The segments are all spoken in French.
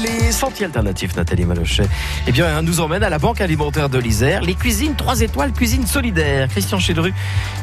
les sentiers alternatifs, Nathalie Malochet, eh bien, nous emmène à la Banque alimentaire de l'Isère, les cuisines 3 étoiles, cuisine solidaire. Christian Chedru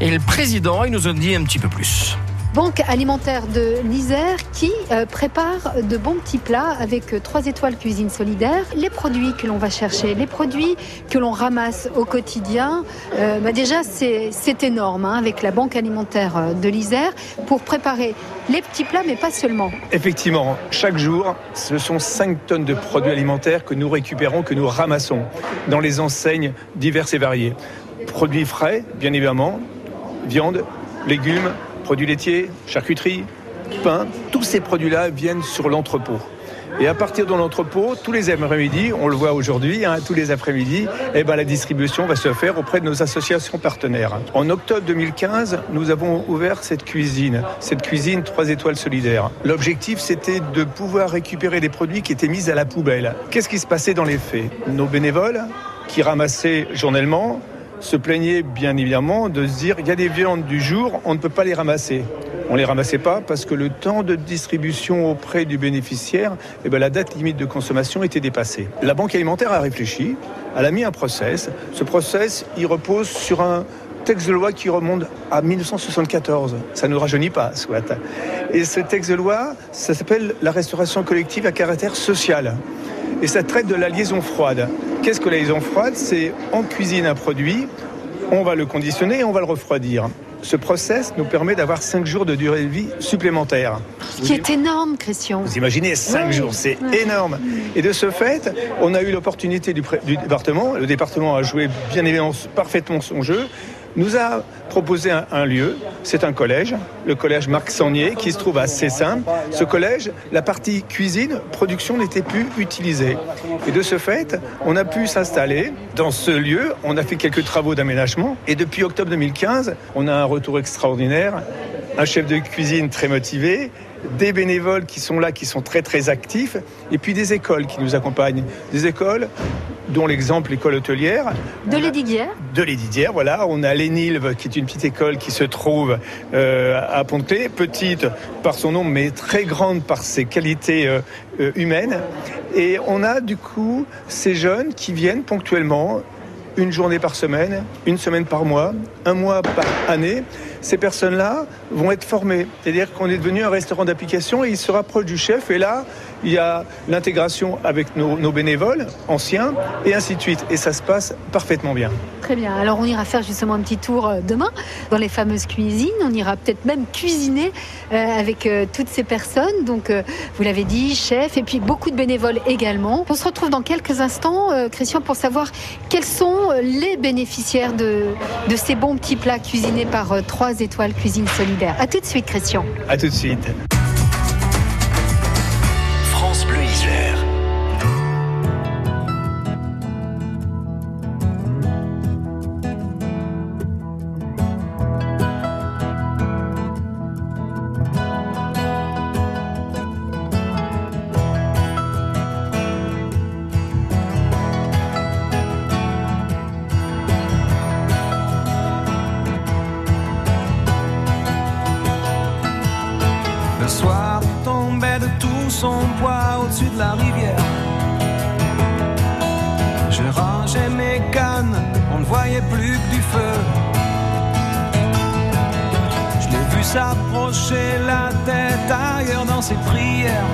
est le président, il nous en dit un petit peu plus. Banque alimentaire de l'Isère qui euh, prépare de bons petits plats avec euh, trois étoiles cuisine solidaire. Les produits que l'on va chercher, les produits que l'on ramasse au quotidien, euh, bah déjà c'est énorme hein, avec la Banque alimentaire de l'Isère pour préparer les petits plats, mais pas seulement. Effectivement, chaque jour, ce sont 5 tonnes de produits alimentaires que nous récupérons, que nous ramassons dans les enseignes diverses et variées. Produits frais, bien évidemment, viande, légumes, produits laitiers, charcuterie, pain, tous ces produits-là viennent sur l'entrepôt. Et à partir de l'entrepôt, tous les après-midi, on le voit aujourd'hui, hein, tous les après-midi, eh ben, la distribution va se faire auprès de nos associations partenaires. En octobre 2015, nous avons ouvert cette cuisine, cette cuisine 3 étoiles solidaires. L'objectif, c'était de pouvoir récupérer les produits qui étaient mis à la poubelle. Qu'est-ce qui se passait dans les faits? Nos bénévoles, qui ramassaient journellement, se plaignait bien évidemment de se dire il y a des viandes du jour, on ne peut pas les ramasser. On ne les ramassait pas parce que le temps de distribution auprès du bénéficiaire, eh ben, la date limite de consommation était dépassée. La Banque alimentaire a réfléchi, elle a mis un process. Ce process, il repose sur un texte de loi qui remonte à 1974. Ça ne nous rajeunit pas, soit. Et ce texte de loi, ça s'appelle la restauration collective à caractère social. Et ça traite de la liaison froide. Qu'est-ce que la liaison froide C'est on cuisine un produit, on va le conditionner et on va le refroidir. Ce process nous permet d'avoir 5 jours de durée de vie supplémentaire. Ce qui est énorme, Christian. Vous imaginez 5 jours, c'est énorme. Et de ce fait, on a eu l'opportunité du, du, département. Le département a joué bien évidemment parfaitement son jeu nous a proposé un, lieu, c'est un collège, le collège Marc Sangnier, qui se trouve à Cessin. Ce collège, la partie cuisine, production n'était plus utilisée. Et de ce fait, on a pu s'installer dans ce lieu, on a fait quelques travaux d'aménagement, et depuis octobre 2015, on a un retour extraordinaire, un chef de cuisine très motivé, des bénévoles qui sont là, qui sont très très actifs, et puis des écoles qui nous accompagnent. Des écoles dont l'exemple l'école hôtelière. De l'Édidière De l'Édidière, voilà. On a l'Énilve, qui est une petite école qui se trouve euh, à Ponté, petite par son nom, mais très grande par ses qualités euh, euh, humaines. Et on a du coup ces jeunes qui viennent ponctuellement une journée par semaine, une semaine par mois, un mois par année. Ces personnes-là vont être formées. C'est-à-dire qu'on est devenu un restaurant d'application et ils se rapprochent du chef. Et là, il y a l'intégration avec nos, nos, bénévoles anciens et ainsi de suite. Et ça se passe parfaitement bien. Très bien. Alors on ira faire justement un petit tour euh, demain dans les fameuses cuisines. On ira peut-être même cuisiner euh, avec euh, toutes ces personnes. Donc vous l'avez dit, chef et puis beaucoup de bénévoles également. On se retrouve dans quelques instants, Christian, pour savoir quels sont les bénéficiaires de, de ces bons petits plats cuisinés par 3 étoiles cuisine solidaire. À tout de suite, Christian. À tout de suite. S'approcher la tête ailleurs dans ses prières.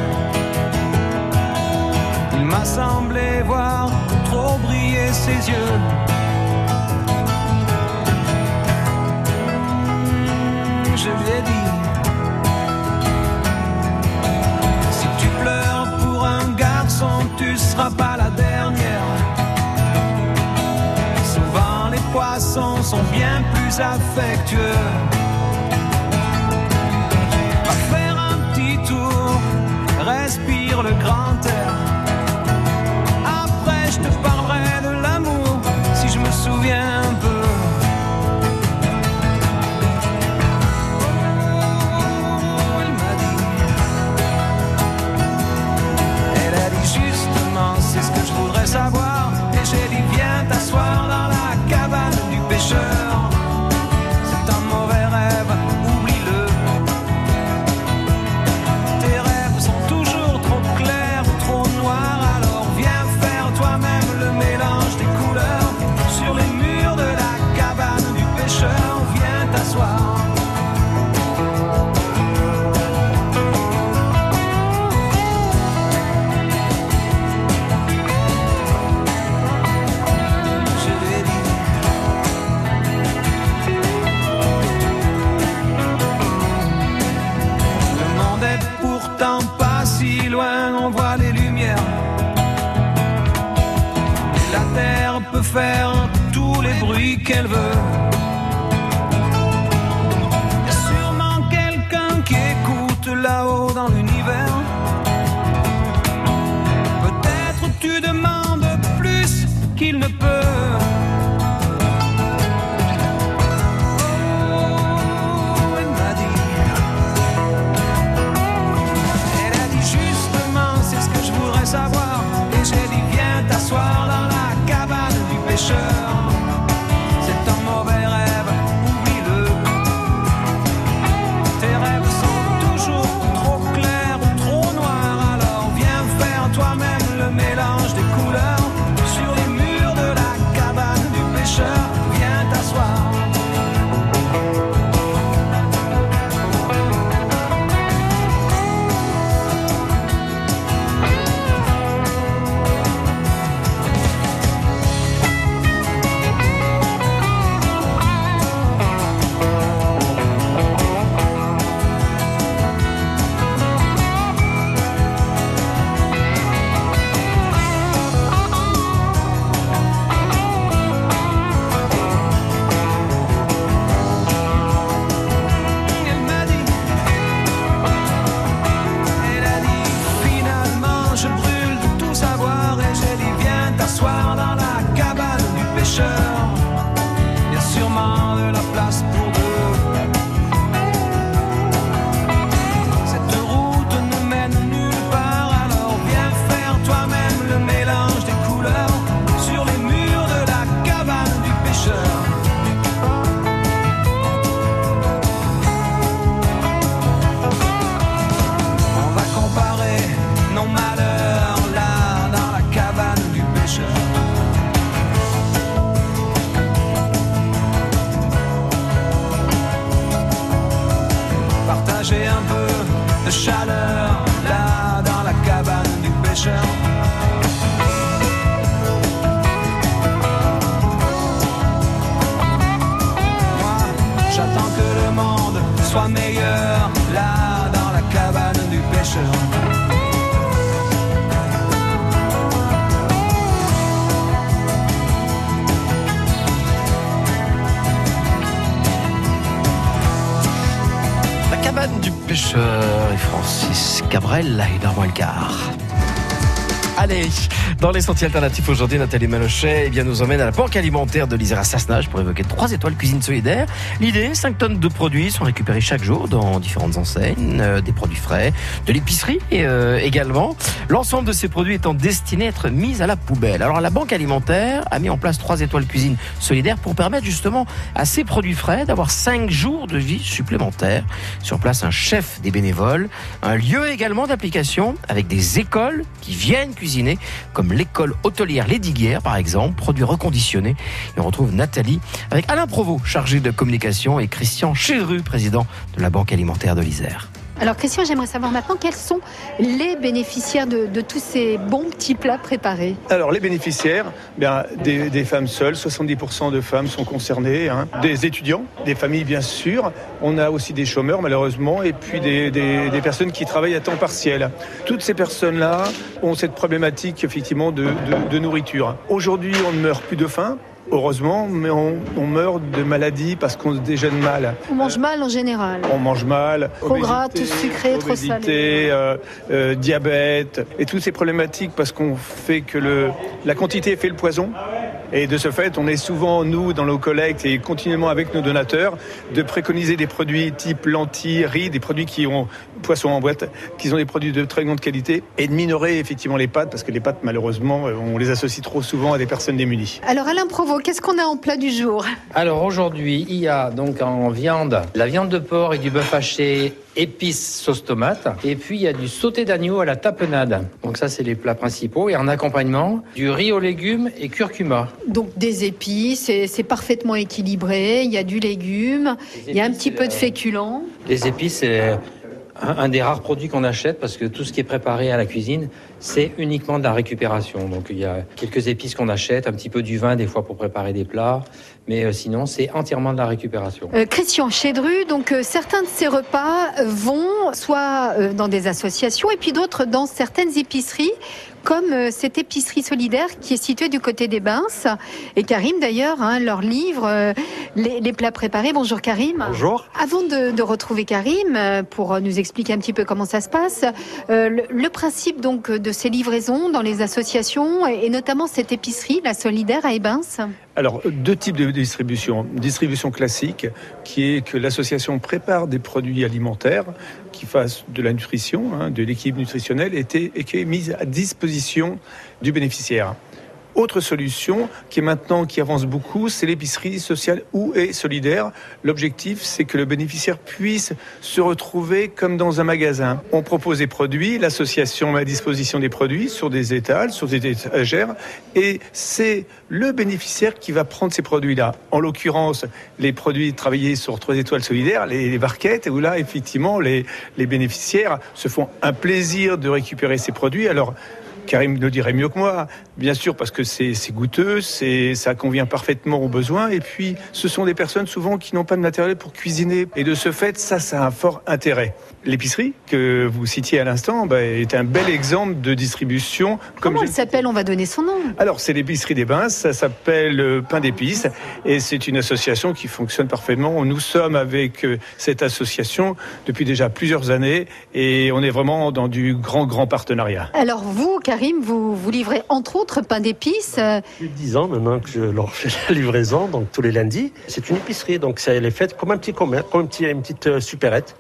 Il m'a semblé voir trop briller ses yeux. Je lui ai dit affectueux. pourtant pas si loin, on voit les lumières. La terre peut faire tous les bruits qu'elle veut. Chaleur Cabrel et Normand Elcar. Allez, dans les sentiers alternatifs aujourd'hui, Nathalie Malochet eh bien, nous emmène à la banque alimentaire de l'Isère à pour évoquer trois étoiles cuisine solidaire. L'idée, 5 tonnes de produits sont récupérés chaque jour dans différentes enseignes, euh, des produits frais, de l'épicerie euh, également. L'ensemble de ces produits étant destinés à être mis à la poubelle. Alors la banque alimentaire a mis en place trois étoiles cuisine solidaire pour permettre justement à ces produits frais d'avoir 5 jours de vie supplémentaires. Sur place, un chef des bénévoles, un lieu également d'application avec des écoles qui viennent cuisiner, comme l'école hôtelière Les Diguières par exemple, produits reconditionnés. Et on retrouve Nathalie avec Alain Provost, chargé de communication, et Christian Chéru, président de la Banque alimentaire de l'Isère. Alors Christian, j'aimerais savoir maintenant quels sont les bénéficiaires de, tous ces bons petits plats préparés. Alors les bénéficiaires, bien, des, femmes seules, 70% de femmes sont concernées, hein. des étudiants, des familles bien sûr, on a aussi des chômeurs malheureusement, et puis des, personnes qui travaillent à temps partiel. Toutes ces personnes-là ont cette problématique effectivement de nourriture. Aujourd'hui, on ne meurt plus de faim. Heureusement, mais on, on meurt de maladies parce qu'on se déjeune mal. On mange mal en général. On mange mal. Trop gras, trop sucré, trop salé. euh, euh, diabète et toutes ces problématiques parce qu'on fait que le, la quantité fait le poison. Et de ce fait, on est souvent, nous, dans nos collectes et continuellement avec nos donateurs, de préconiser des produits type lentilles, riz, des produits qui ont poisson en boîte, qui ont des produits de très grande qualité, et de minorer effectivement les pâtes, parce que les pâtes, malheureusement, euh, on les associe trop souvent à des personnes démunies. Alors Alain Qu'est-ce qu'on a en plat du jour? Alors aujourd'hui, il y a donc en viande la viande de porc et du bœuf haché épices sauce tomate. Et puis il y a du sauté d'agneau à la tapenade. Donc ça, c'est les plats principaux. Et en accompagnement, du riz aux légumes et curcuma. Donc des épices, c'est parfaitement équilibré, il y a du légume, il y a un petit peu de euh, féculent. Les épices, c'est un, des rares produits qu'on achète parce que tout ce qui est préparé à la cuisine, c'est uniquement de la récupération. Donc il y a quelques épices qu'on achète, un petit peu du vin des fois pour préparer des plats, mais euh, sinon c'est entièrement de la récupération. Euh, Christian Chédru, donc euh, certains de ces repas vont soit dans des associations et puis d'autres dans certaines épiceries comme euh, cette épicerie solidaire qui est située du côté des Bains. Et Karim, d'ailleurs, hein, leur livre euh, les, les plats préparés. Bonjour Karim. Bonjour. Avant de, de retrouver Karim, euh, pour nous expliquer un petit peu comment ça se passe, euh, le, le principe donc de ces livraisons dans les associations et, et notamment cette épicerie, la solidaire à Ebens. Alors, deux types de distribution. Distribution classique, qui est que l'association prépare des produits alimentaires qui fassent de la nutrition, hein, de l'équilibre nutritionnel, et, t- et qui est mise à disposition du bénéficiaire. Autre solution qui est maintenant qui avance beaucoup, c'est l'épicerie sociale ou et solidaire. L'objectif, c'est que le bénéficiaire puisse se retrouver comme dans un magasin. On propose des produits, l'association met à disposition des produits sur des étals, sur des étagères, et c'est le bénéficiaire qui va prendre ces produits-là. En l'occurrence, les produits travaillés sur trois étoiles solidaires, les, les barquettes, où là, effectivement, les, les bénéficiaires se font un plaisir de récupérer ces produits. Alors, Karim le dirait mieux que moi, bien sûr, parce que c'est goûteux, c'est ça convient parfaitement aux besoins. Et puis, ce sont des personnes souvent qui n'ont pas de matériel pour cuisiner. Et de ce fait, ça, ça a un fort intérêt. L'épicerie que vous citiez à l'instant bah, est un bel exemple de distribution. Comment je elle le s'appelle? On va donner son nom. alors, c'est l'épicerie des Bains, ça s'appelle euh, Pain d'épices et c'est une association qui fonctionne parfaitement. Nous sommes avec euh, cette association depuis déjà plusieurs années et on est vraiment dans du grand, grand partenariat. Alors vous, Karim, vous, vous livrez entre autres pain d'épices. euh, Depuis 10 ans maintenant que je leur fais la livraison, donc tous les lundis. C'est une épicerie, donc ça, elle est faite comme un petit commerce, comme un petit- une petite euh, supérette.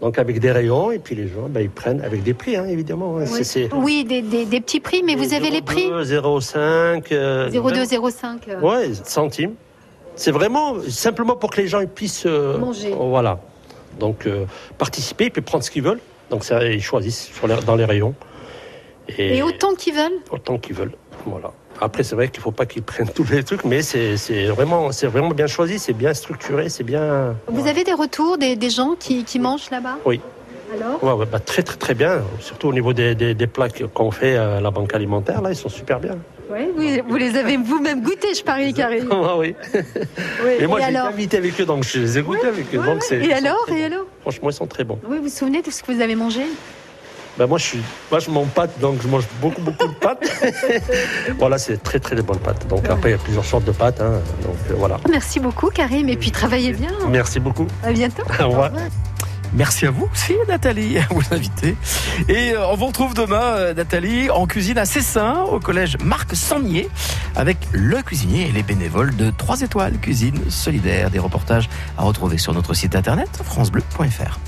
Donc avec des rayons, et puis les gens, ben, ils prennent avec des prix, hein, évidemment. hein. Oui, des, des- des petits prix, mais vous avez les prix 0,5. euh, 0,205. euh. Ouais, centimes. C'est vraiment simplement pour que les gens ils puissent euh, Manger. Voilà. Donc euh, participer, puis prendre ce qu'ils veulent. Donc ça, ils choisissent sur les- dans les rayons. Et autant qu'ils veulent autant qu'ils veulent. Voilà. Après, c'est vrai qu'il ne faut pas qu'ils prennent tous les trucs, mais c'est vraiment, vraiment bien choisi, c'est bien structuré, c'est bien. Vous avez des retours des, des gens qui, qui mangent là-bas? Oui. Alors? Ouais, bah, très très très bien, surtout au niveau des, des, des plats qu'on fait à la banque alimentaire, là, ils sont super bien. Oui, vous, les avez vous-même goûtés, je parie, Karim. Ah oui. Oui. Et moi, j'ai alors invité avec eux, donc je les ai goûtés avec eux. Donc Et alors Et alors? Franchement, ils sont très bons. Oui, vous vous souvenez de ce que vous avez mangé? Ben moi, je suis vachement pâte, donc je mange beaucoup, beaucoup de pâtes. voilà, c'est très, très bonnes pâtes. Donc après, il y a plusieurs sortes de pâtes. hein. donc euh, voilà. Merci beaucoup, Karim, et puis travaillez bien. Merci beaucoup. À bientôt. Au revoir. Merci à vous aussi, Nathalie, à vous inviter. Et euh, on vous retrouve demain, euh, Nathalie, en cuisine à Cessin, au collège Marc Sangnier, avec le cuisinier et les bénévoles de 3 étoiles cuisine solidaire. Des reportages à retrouver sur notre site internet francebleu.fr.